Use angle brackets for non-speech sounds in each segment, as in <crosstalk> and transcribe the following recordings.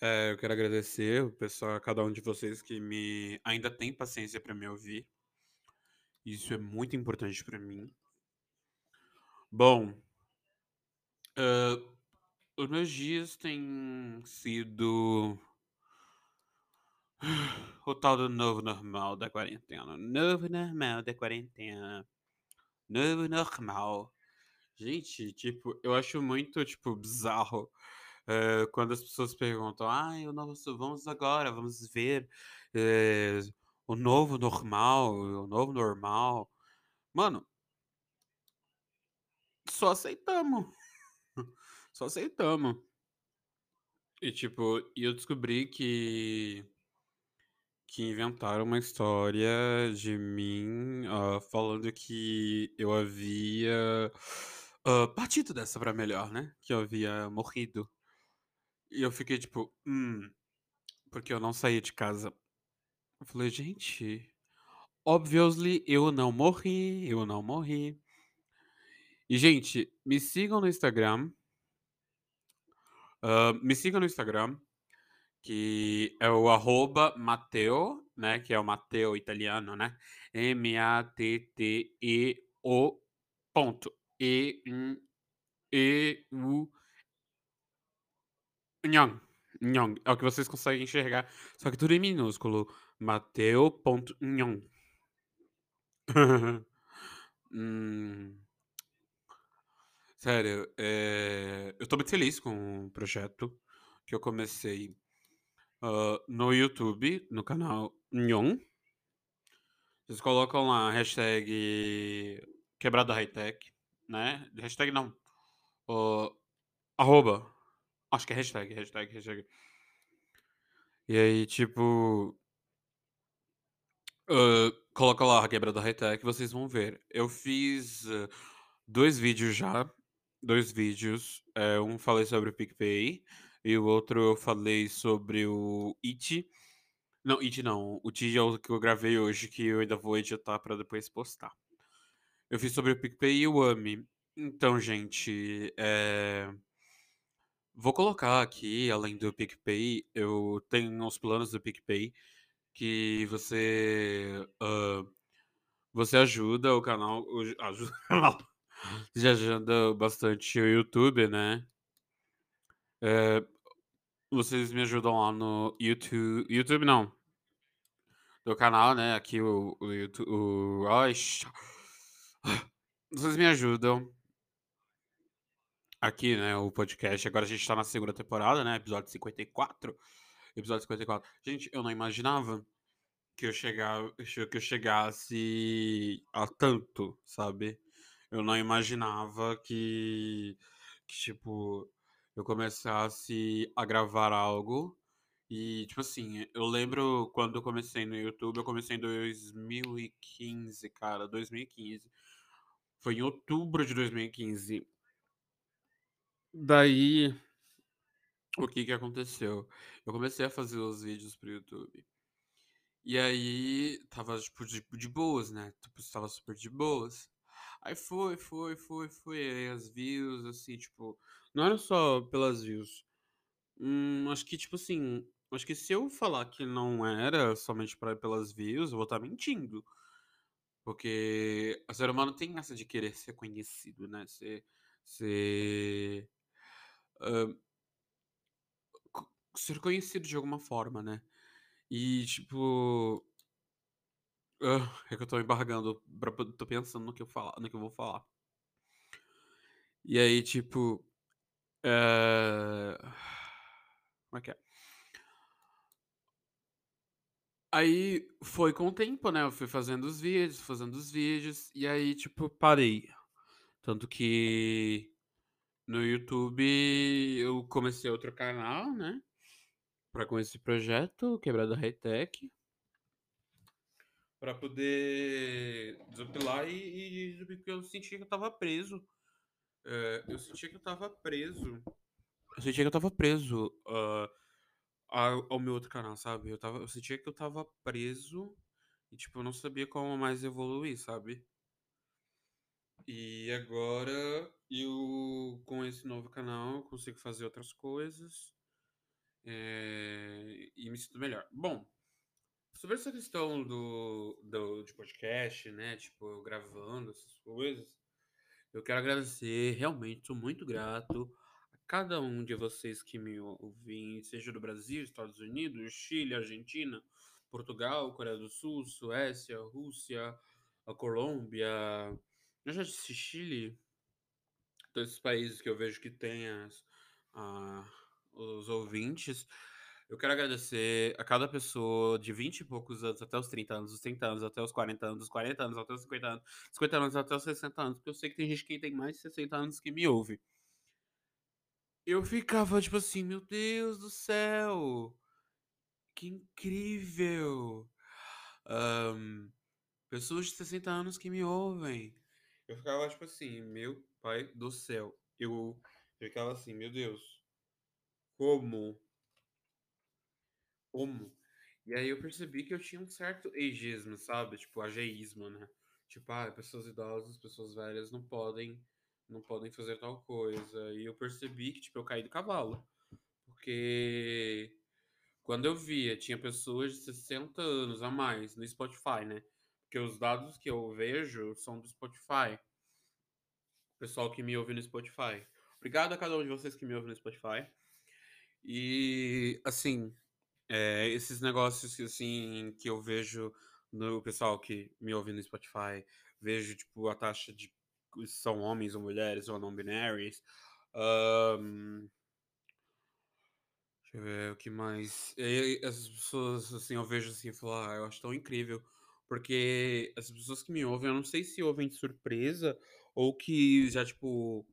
é, eu quero agradecer o pessoal, a cada um de vocês que me ainda tem paciência para me ouvir. Isso é muito importante para mim. Bom, ah, os meus dias têm sido <sighs> o tal do novo normal da quarentena. Novo normal da quarentena. Novo normal. Gente, tipo, eu acho muito, tipo, bizarro eh, quando as pessoas perguntam, o novo, vamos agora, vamos ver eh, o novo normal, o novo normal. Mano, só aceitamos. <laughs> Só aceitamos. E, tipo, eu descobri que que inventaram uma história de mim ah, falando que eu havia ah, partido dessa pra melhor, né? Que eu havia morrido. E eu fiquei tipo, hum, porque eu não saí de casa. Eu falei, gente, obviously eu não morri, eu não morri. E, gente, me sigam no Instagram. ah, me sigam no Instagram, que é o arroba Mateo, né? Que é o Mateo italiano, né? M-A-T-T-E-O ponto. E-E-U Nhong. Nhong. É o que vocês conseguem enxergar. Só que tudo em minúsculo. Mateo.nhong. <laughs> hum, sério, é, eu tô muito feliz com o projeto que eu comecei ah, no YouTube, no canal Nhong. Vocês colocam lá hashtag quebrada hightech, né? Hashtag não. ah, arroba. Acho que é hashtag, hashtag, hashtag. E aí, tipo. ah, coloca lá a quebra da hightech, vocês vão ver. Eu fiz ah, dois vídeos já. Dois vídeos. É, um falei sobre o PicPay e o outro eu falei sobre o It. Não, It não. O It é o que eu gravei hoje, que eu ainda vou editar pra depois postar. Eu fiz sobre o PicPay e o AMI. Então, gente, é. Vou colocar aqui, além do PicPay, eu tenho os planos do PicPay que você ah, você ajuda o canal, ajuda <laughs> o canal, você ajuda bastante o YouTube, né? É, vocês me ajudam lá no YouTube, YouTube não, do canal, né? Aqui o, o YouTube, o, ai, vocês me ajudam aqui, né? O podcast. Agora a gente tá na segunda temporada, né? Episódio 54. Episódio 54. Gente, eu não imaginava que eu, que eu chegasse a tanto, sabe? Eu não imaginava que, que, tipo, eu começasse a gravar algo. E, tipo assim, eu lembro quando eu comecei no YouTube, eu comecei em 2015, cara, 2015. Foi em outubro de 2015. Daí, o que que aconteceu? Eu comecei a fazer os vídeos pro YouTube. E aí, tava, tipo, de, de boas, né? Tipo, tava super de boas. Aí foi, foi, foi, foi. Aí as views, assim, tipo. Não era só pelas views. Hum, acho que, tipo assim. Acho que se eu falar que não era somente pra, pelas views, eu vou estar mentindo. Porque o ser humano tem essa de querer ser conhecido, né? Ser. Ser. Co- ser conhecido de alguma forma, né? E, tipo. ah, é que eu tô embargando. Pra, tô pensando no que eu, falar, no que eu vou falar. E aí, tipo. é, Como é que é? Aí foi com o tempo, né? Eu fui fazendo os vídeos, fazendo os vídeos. E aí, tipo, parei. Tanto que no YouTube eu comecei outro canal, né? pra com esse projeto, Quebrada High-Tech. Pra poder desopilar e, e porque eu sentia que eu tava preso. É, eu sentia que eu tava preso. Eu sentia que eu tava preso ah, ao, ao meu outro canal, sabe? Eu, tava, eu sentia que eu tava preso e, tipo, eu não sabia como mais evoluir, sabe? E agora eu, com esse novo canal, consigo fazer outras coisas é, e me sinto melhor. Bom, sobre essa questão do, do de podcast, né? Tipo, eu gravando essas coisas, eu quero agradecer, realmente, sou muito grato a cada um de vocês que me ouvem, seja do Brasil, Estados Unidos, Chile, Argentina, Portugal, Coreia do Sul, Suécia, Rússia, a Colômbia. Eu já disse Chile, todos esses países que eu vejo que tem as, a- os ouvintes. Eu quero agradecer a cada pessoa de 20 e poucos anos até os 30 anos, dos 30 anos até os 40 anos, dos 40 anos até os 50 anos, dos 50 anos até os 60 anos, porque eu sei que tem gente que tem mais de 60 anos que me ouve. Eu ficava tipo assim, meu Deus do céu, que incrível! Ahn, pessoas de 60 anos que me ouvem. Eu ficava tipo assim, meu pai do céu. Eu ficava assim, meu Deus, como? Como? E aí eu percebi que eu tinha um certo ageismo, sabe? Tipo, ageísmo, né? Tipo, ah, pessoas idosas, pessoas velhas não podem, não podem fazer tal coisa. E eu percebi que, tipo, eu caí do cavalo. Porque quando eu via, tinha pessoas de 60 anos a mais no Spotify, né? Porque os dados que eu vejo são do Spotify. O pessoal que me ouve no Spotify. Obrigado a cada um de vocês que me ouve no Spotify. E, assim, é, esses negócios que, assim, que eu vejo no pessoal que me ouve no Spotify, vejo, tipo, a taxa de são homens ou mulheres ou não binários. Ahn, deixa eu ver o que mais. E essas pessoas, assim, eu vejo assim falo, ah, eu acho tão incrível. Porque as pessoas que me ouvem, eu não sei se ouvem de surpresa ou que já, tipo,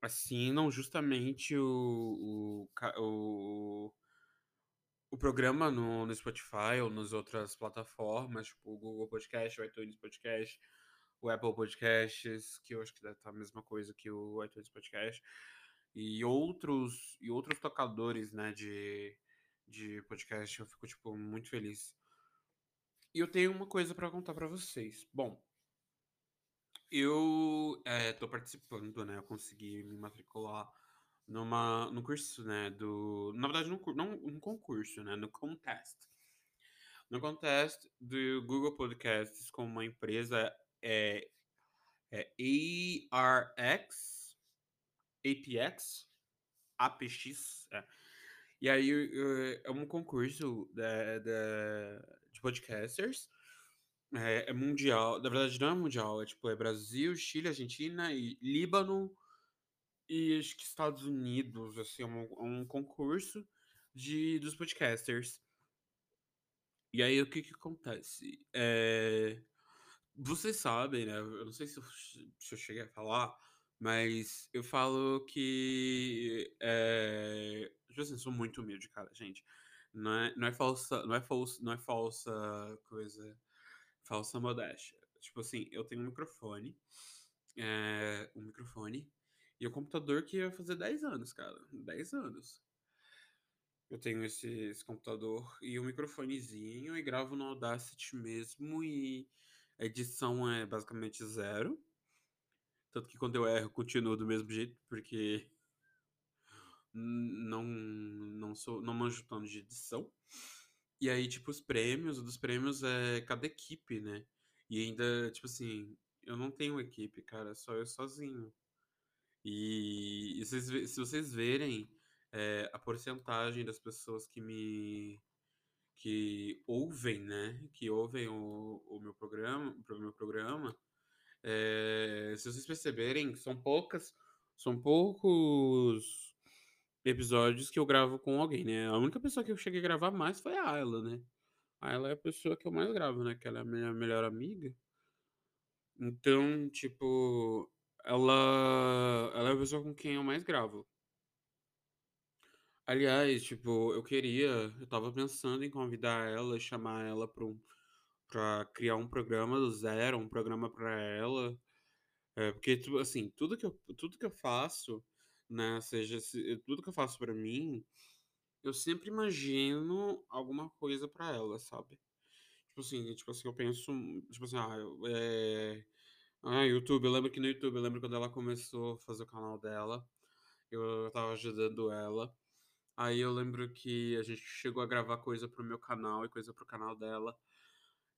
assinam justamente o, o, o, o programa no, no Spotify ou nas outras plataformas, tipo o Google Podcast, o iTunes Podcast, o Apple Podcasts, que eu acho que deve estar a mesma coisa que o iTunes Podcast, e outros, e outros tocadores, né, de, de podcast, eu fico, tipo, muito feliz. E eu tenho uma coisa para contar para vocês. Bom, eu estou participando, né, eu consegui me matricular numa, no curso, né, do... Na verdade, num, não um concurso, né, no contest. No contest do Google Podcasts com uma empresa é, é ARX, APX, APX, é. E aí eh, é um concurso da, da- de podcasters, é, é mundial, na verdade não é mundial, é tipo, é Brasil, Chile, Argentina e Líbano e acho que Estados Unidos, assim, é um, é um concurso de, dos podcasters. E aí o que que acontece? É, Vocês sabem, né? Eu não sei se eu, se eu cheguei a falar, mas eu falo que. É... Tipo assim, sou muito humilde, cara, gente. Não é, não é falsa, não é falsa, não é falsa coisa, falsa modéstia. Tipo assim, eu tenho um microfone, é, um microfone, e o computador que ia fazer 10 anos, cara. 10 anos. Eu tenho esse, esse computador e um microfonezinho e gravo no Audacity mesmo e a edição é basicamente zero. Tanto que quando eu erro, continuo do mesmo jeito, porque não, não sou, não manjo tanto de edição. E aí, tipo, os prêmios, o dos prêmios é cada equipe, né? E ainda, tipo assim, eu não tenho equipe, cara, só eu sozinho. E, e vocês se vocês verem é, a porcentagem das pessoas que me que ouvem, né? Que ouvem o, o meu programa, o meu programa, é, se vocês perceberem, são poucas, são poucos episódios que eu gravo com alguém, né? A única pessoa que eu cheguei a gravar mais foi a Ayla, né? A Ayla é a pessoa que eu mais gravo, né? Que ela é a minha melhor amiga. Então, tipo, ela, ela é a pessoa com quem eu mais gravo. Aliás, tipo, eu queria eu estava pensando em convidar ela, chamar ela para um pra criar um programa do zero, um programa pra ela, eh, porque, tipo assim, tudo que eu tudo que eu faço, né, seja se tudo que eu faço pra mim, eu sempre imagino alguma coisa pra ela, sabe. Tipo assim tipo assim, eu penso, tipo assim, ah, eh, ah, YouTube, eu lembro que no YouTube, eu lembro quando ela começou a fazer o canal dela, eu estava ajudando ela, aí eu lembro que a gente chegou a gravar coisa para o meu canal e coisa para o canal dela.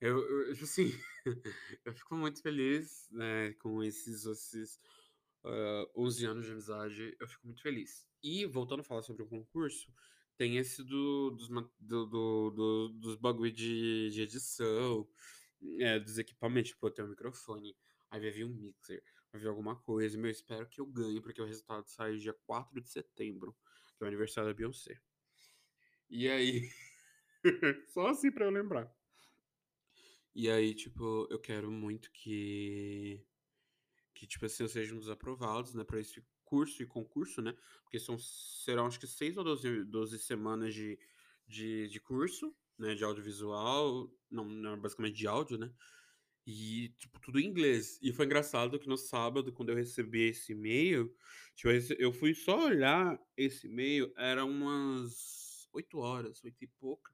Eu eu, tipo assim, <laughs> eu fico muito feliz, né, com esses esses, hã, 11 anos de amizade, eu fico muito feliz. E voltando a falar sobre o concurso, tem esse do dos do do do dos bagulho de de edição, eh, dos equipamentos, tipo, eu tenho um microfone, aí vai vir um mixer, vai vir alguma coisa, meu, eu espero que eu ganhe, porque o resultado sai dia 4 de setembro, que é o aniversário da Beyoncé. E aí <laughs> só assim pra eu lembrar. E aí, tipo, eu quero muito que que, tipo assim, eu seja um dos aprovados, né, pra esse curso e concurso, né, porque são serão acho que 6 ou 12 12 semanas de de de curso, né, de audiovisual, não não, basicamente de áudio, né, e, tipo, tudo em inglês. E foi engraçado que no sábado, quando eu recebi esse e-mail, tipo, eu fui só olhar esse e-mail, era umas 20h, 20 e pouca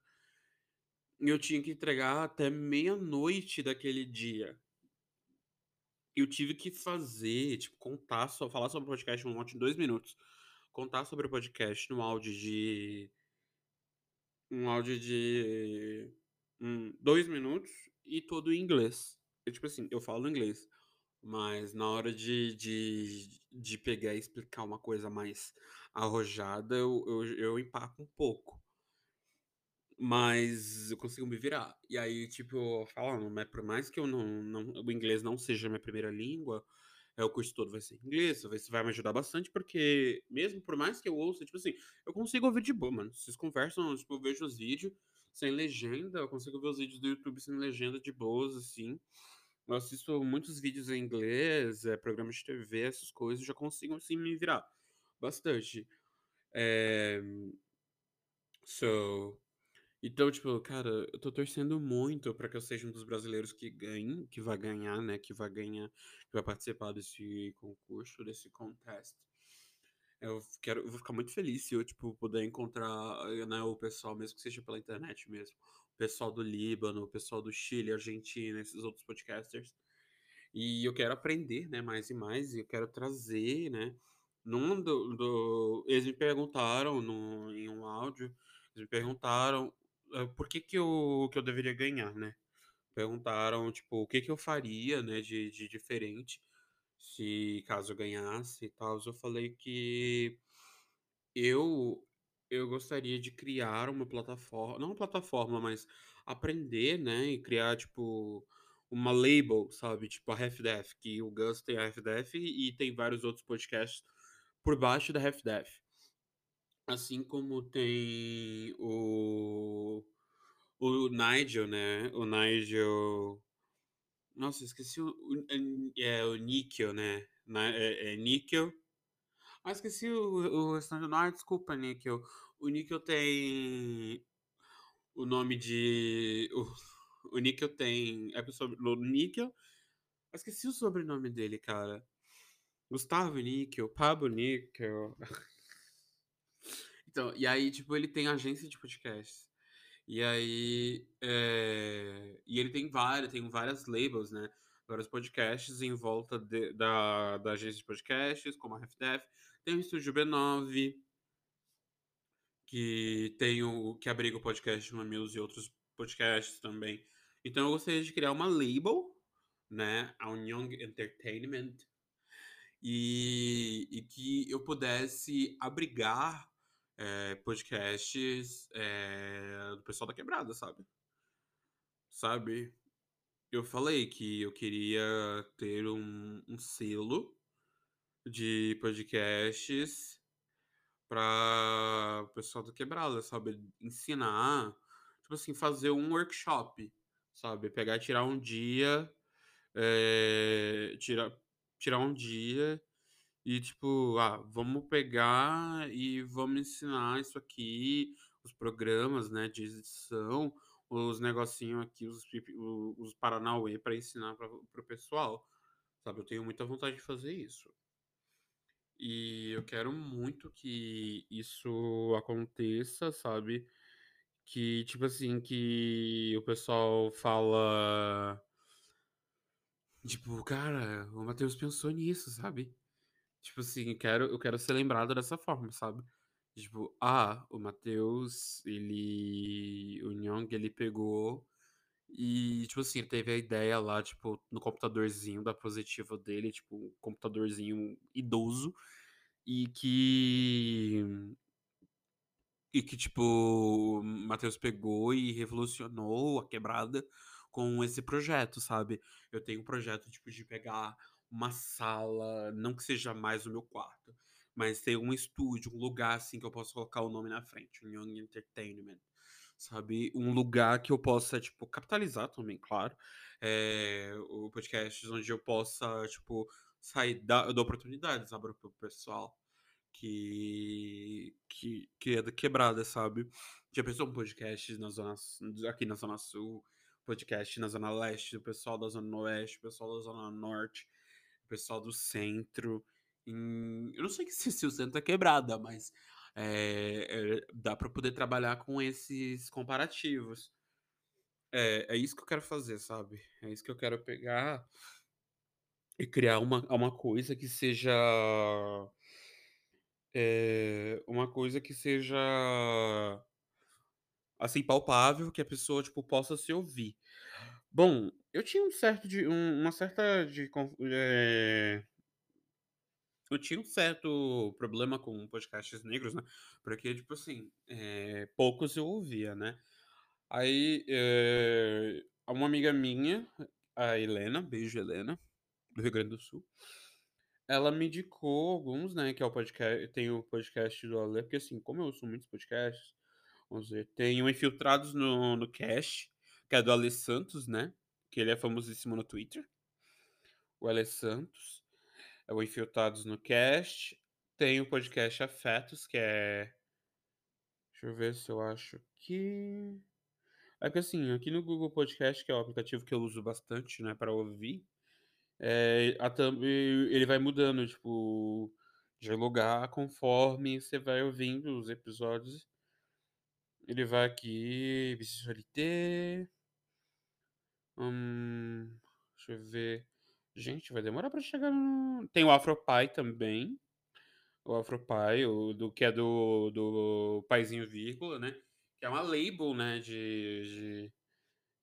e eu tinha que entregar até meia-noite daquele dia. Eu tive que fazer, tipo, contar só falar sobre o podcast um monte em 2 minutos, contar sobre o podcast no áudio de um áudio de, hum, 2 minutos e todo em inglês. E, tipo assim, eu falo inglês, mas na hora de de de pegar e explicar uma coisa mais arrojada, eu eu eu empaco um pouco. Mas eu consigo me virar. E aí, tipo, falando, né, por mais que eu não não o inglês não seja minha primeira língua, eh, o curso todo vai ser inglês, isso vai me ajudar bastante, porque mesmo por mais que eu ouça, tipo assim, eu consigo ouvir de boa, mano. Vocês conversam, tipo, eu vejo os vídeos sem legenda, eu consigo ver os vídeos do YouTube sem legenda de boas, assim. Eu assisto muitos vídeos em inglês, eh, programas de TV, essas coisas, já consigo, assim, me virar bastante. Eh So então, tipo, cara, eu tô torcendo muito pra que eu seja um dos brasileiros que ganhe, que vai ganhar, né, que vai ganhar, que vai participar desse concurso, desse contest. Eu quero eu vou ficar muito feliz se eu, tipo, puder encontrar, né, o pessoal, mesmo que seja pela internet mesmo, o pessoal do Líbano, o pessoal do Chile, Argentina, esses outros podcasters. E eu quero aprender, né, mais e mais, e eu quero trazer, né, num do do eles me perguntaram no em um áudio, eles me perguntaram, por que que eu que eu deveria ganhar, né. Perguntaram, tipo, o que que eu faria, né, de de diferente, se caso eu ganhasse e tals. Eu falei que eu eu gostaria de criar uma plataforma não uma plataforma, mas aprender, né, e criar, tipo, uma label, sabe, tipo a Half-Death, que o Gus tem a Half-Death e tem vários outros podcasts por baixo da Half-Death. Assim como tem o o Nigel, né, o Nigel nossa, esqueci o é o Níquel, né, é é Níquel. Ah, esqueci o o nome. Ah, desculpa, Níquel. O Níquel tem o nome de o o Níquel tem é o Níquel eu esqueci o sobrenome dele, cara. Gustavo Níquel, Pablo Níquel. <laughs> Então, e aí, tipo, ele tem agência de podcast. E aí, eh, e ele tem várias tem várias labels, né, vários podcasts em volta de da da agência de podcasts, como a Half-Death, tem o Estúdio B9 que tem o que abriga o podcast Mamilos e outros podcasts também. Então eu gostaria de criar uma label, né, a Young Entertainment, e e que eu pudesse abrigar, eh, podcasts, eh, do pessoal da quebrada, sabe. Sabe. Eu falei que eu queria ter um um selo de podcasts pra o pessoal da quebrada, sabe. Ensinar, tipo assim, fazer um workshop, sabe. Pegar tirar um dia, eh, tirar tirar um dia E tipo, ah, vamos pegar e vamos ensinar isso aqui, os programas, né, de edição, os negocinho aqui, os o os paranauê ensinar para o para o pessoal, sabe. Eu tenho muita vontade de fazer isso. E eu quero muito que isso aconteça, sabe. Que, tipo assim, que o pessoal fala tipo: "Cara, o Matheus pensou nisso", sabe. Tipo assim, quero eu quero ser lembrado dessa forma, sabe. Tipo: "Ah, o Matheus, ele o Nhong, ele pegou e, tipo assim, teve a ideia lá, tipo, no computadorzinho da Positivo dele", tipo, um computadorzinho idoso, e que e que, tipo, o Matheus pegou e revolucionou a quebrada com esse projeto, sabe. Eu tenho um projeto, tipo, de pegar uma sala, não que seja mais o meu quarto, mas ter um estúdio, um lugar, assim, que eu possa colocar o nome na frente, Young Entertainment, sabe. Um lugar que eu possa, tipo, capitalizar também, claro, eh, o podcasts onde eu possa, tipo, sair da eu dou oportunidades, sabe, para o pessoal que que que é da quebrada, sabe. Já pensou um podcast na zona aqui na zona sul, podcast na zona leste, o pessoal da zona oeste, o pessoal da zona norte, pessoal do centro, em eu não sei <laughs> se se o centro é quebrada, mas, eh eh, dá pra poder trabalhar com esses comparativos. É, é isso que eu quero fazer, sabe. É isso que eu quero pegar e criar uma uma coisa que seja eh, uma coisa que seja assim, palpável, que a pessoa, tipo, possa se ouvir. Bom, eu tinha um certo de um uma certa de eh eu tinha um certo problema com podcasts negros, né, porque, tipo assim, eh, poucos eu ouvia, né. Aí, eh, uma amiga minha, a Helena, beijo Helena, do Rio Grande do Sul, ela me indicou alguns, né, que é o podca tem o podcast do Ale porque, assim, como eu ouço muitos podcasts, vamos ver, tem o Infiltrados no no Cast, que é do Ale Santos, né, que ele é famosíssimo no Twitter. O Ale Santos, é o Infiltrados no Cast, tem o podcast Afetos, que é deixa eu ver se eu acho aqui. É que, assim, aqui no Google Podcast, que é o aplicativo que eu uso bastante, né, pra ouvir, eh, a thumb ele vai mudando, tipo, de lugar conforme você vai ouvindo os episódios. Ele vai aqui visualité hum, deixa eu ver. Gente, vai demorar pra chegar no tem o Afropie também, o Afropie, o do que é do do Paizinho Vírgula, né, que é uma label, né, de de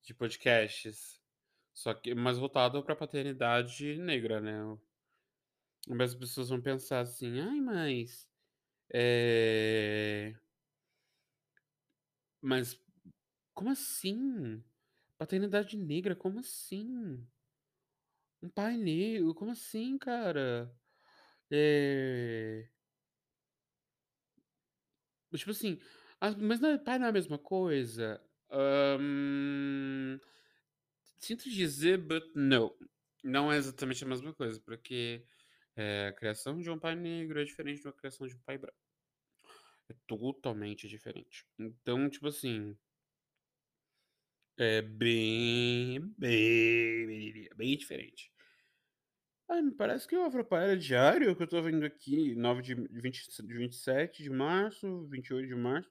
de podcasts, só que mais voltado pra paternidade negra, né. Mas as pessoas vão pensar assim: "Ai, mas, eh" "mas como assim? Paternidade negra, como assim?" "Um pai negro, como assim, cara?" Eh Tipo assim, mas não é pai não é a mesma coisa? Sinto dizer, but no, não é exatamente a mesma coisa, porque, eh, a criação de um pai negro é diferente uma criação de um pai branco. É totalmente diferente. Então, tipo assim é bem, bem, bem diferente. Ah, me parece que o Afropie era diário, que eu tô vendo aqui, 9 de vinte de 27 de março, 28 de março.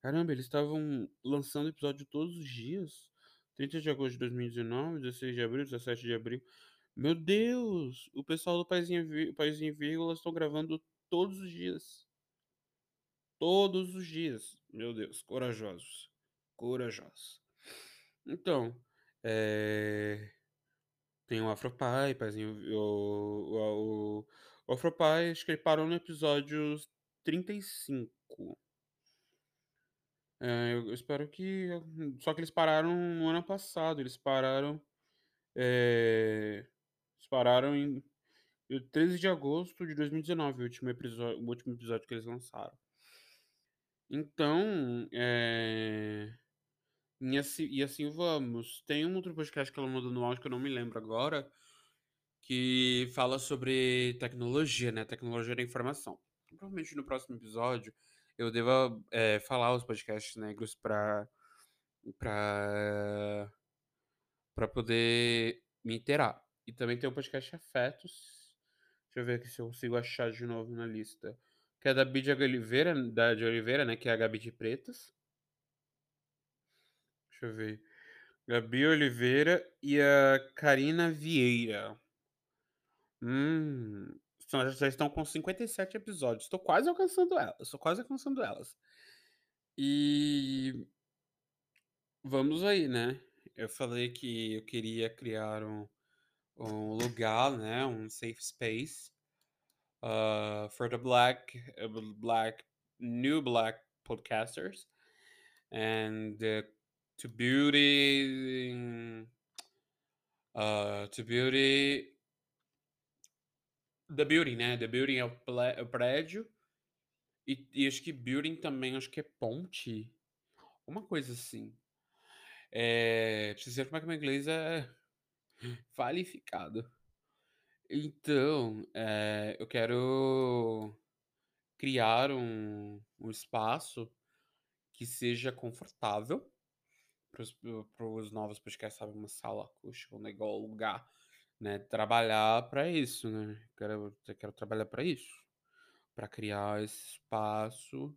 Caramba, eles estavam lançando episódio todos os dias. 30 de agosto de 2019, 16 de abril, 17 de abril. Meu Deus! O pessoal do Paizinho Paizinho Vírgula estão gravando todos os dias. Todos os dias. Meu Deus, corajosos, corajosos. Então, eh, tem o Afropie, Paizinho o o o Afropie, acho que ele parou no episódio 35. É, eu espero que só que eles pararam no ano passado, eles pararam, eh, eles pararam em 13 de agosto de 2019, o último episo o último episódio que eles lançaram. Então, eh, e assim e assim vamos. Tem um outro podcast que ela mandou no áudio que eu não me lembro agora que fala sobre tecnologia, né? Tecnologia da informação. Provavelmente no próximo episódio eu deva é, falar os podcasts negros para para para poder me inteirar. E também tem o podcast Afetos. Deixa eu ver aqui se eu consigo achar de novo na lista. Que é da Bídia Oliveira, da de Oliveira, né? Que é a Gabi de Pretas. Deixa eu ver. Gabi Oliveira e a Karina Vieira. Hum, já estão com 57 episódios. Estou quase alcançando elas. Estou quase alcançando elas. E vamos aí, né? Eu falei que eu queria criar um, um lugar, né? Um safe space uh, for the black, uh, black, new black podcasters, and uh, to beauty, uh, to beauty The Building, né? The Building é o, prédio. E, e, acho que Building também, acho que é ponte. Uma coisa assim. É, preciso ver como é que meu inglês é <laughs> qualificado. Então, é, eu quero criar um, um espaço que seja confortável para os novos podcasts, sabe? Uma sala acústica, um negócio, um lugar né, trabalhar para isso, né? Quero, quero trabalhar para isso, para criar esse espaço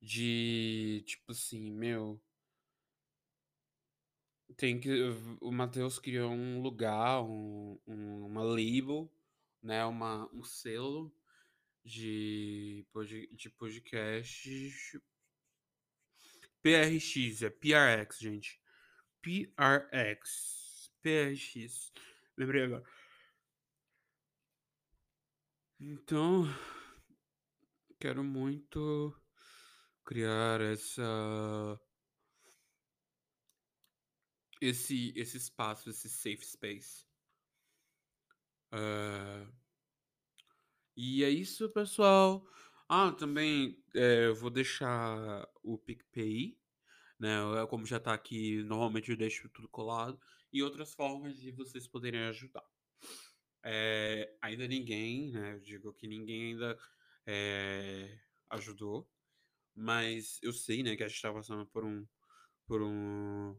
de tipo assim, meu, tem que o Matheus criou um lugar, um, um, uma label, né, uma, um selo de, de podcast PRX, é PRX, gente. PRX. PRX. Lembrei agora. Então, quero muito criar essa esse esse espaço, esse safe space. Uh, e é isso, pessoal. Ah, também é, eu vou deixar o PicPay, né? Como já tá aqui, normalmente eu deixo tudo colado e outras formas de vocês poderem ajudar. É, ainda ninguém, né? Eu digo que ninguém ainda é, ajudou, mas eu sei, né, que a gente tá passando por um, por um,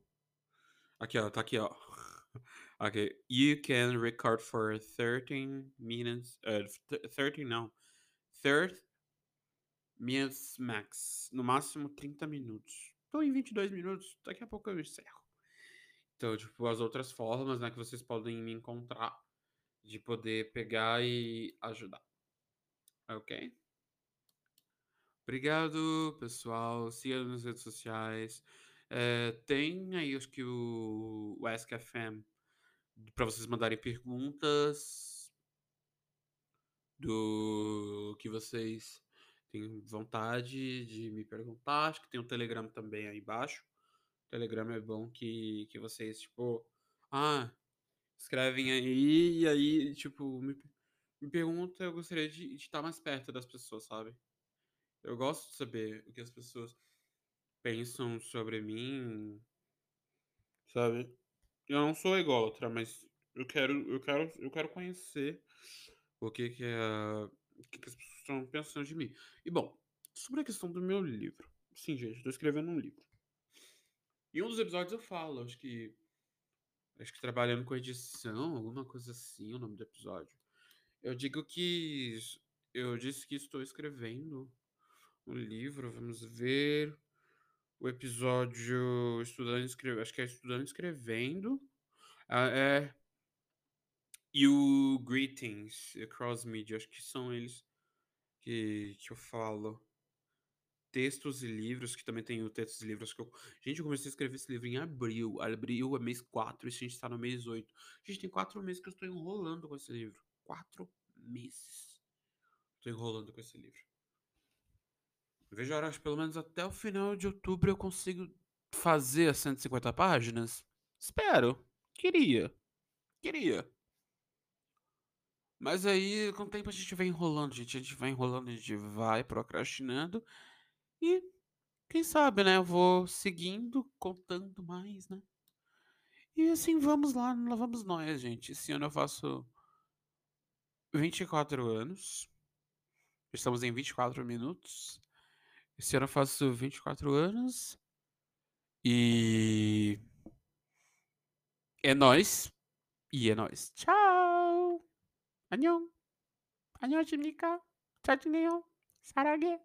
aqui ó, tá aqui ó, <laughs> ok, you can record for 13 minutes, uh, 13 não, 30 minutes max, no máximo 30 minutos. Tô em 22 minutos, daqui a pouco eu encerro. Então, tipo, as outras formas, né, que vocês podem me encontrar de poder pegar e ajudar. Ok? Obrigado, pessoal. Siga nas redes sociais. É, tem aí, acho que o, o AskFM para vocês mandarem perguntas do que vocês têm vontade de me perguntar. Acho que tem o Telegram também aí embaixo. Telegram é bom que, que vocês, tipo, ah, escrevem aí e aí, tipo, me, me pergunta, eu gostaria de, de estar mais perto das pessoas, sabe? Eu gosto de saber o que as pessoas pensam sobre mim, sabe? Eu não sou ególatra, mas eu quero, eu quero, eu quero conhecer o que que, é, o que, que as estão pensando de mim. E bom, sobre a questão do meu livro. Sim, gente, estou escrevendo um livro. Em um dos episódios eu falo, acho que. Acho que trabalhando com edição, alguma coisa assim, o nome do episódio. Eu digo que. Eu disse que estou escrevendo um livro, vamos ver. O episódio Estudando Escrevendo. Acho que é Estudando Escrevendo. Ah, é. E o Greetings, Cross Media, acho que são eles que, que eu falo textos e livros, que também tem o textos e livros que eu. Gente, eu comecei a escrever esse livro em abril. Abril é mês 4 e a gente tá no mês 8. Gente, tem quatro meses que eu estou enrolando com esse livro. Quatro meses. Estou enrolando com esse livro. Veja a hora, pelo menos até o final de outubro eu consigo fazer as 150 páginas. Espero. Queria. Queria. Mas aí, com o tempo a gente vai enrolando, gente. A gente vai enrolando, a gente vai procrastinando. E quem sabe, né? Eu vou seguindo, contando mais, né? E assim vamos lá, lá vamos nós, gente. Esse ano eu faço 24 anos. Estamos em 24 minutos. Esse ano eu faço 24 anos. E. É nóis. E é nóis. Tchau. 안녕. 안녕하십니까. 짜증내요. 사랑해.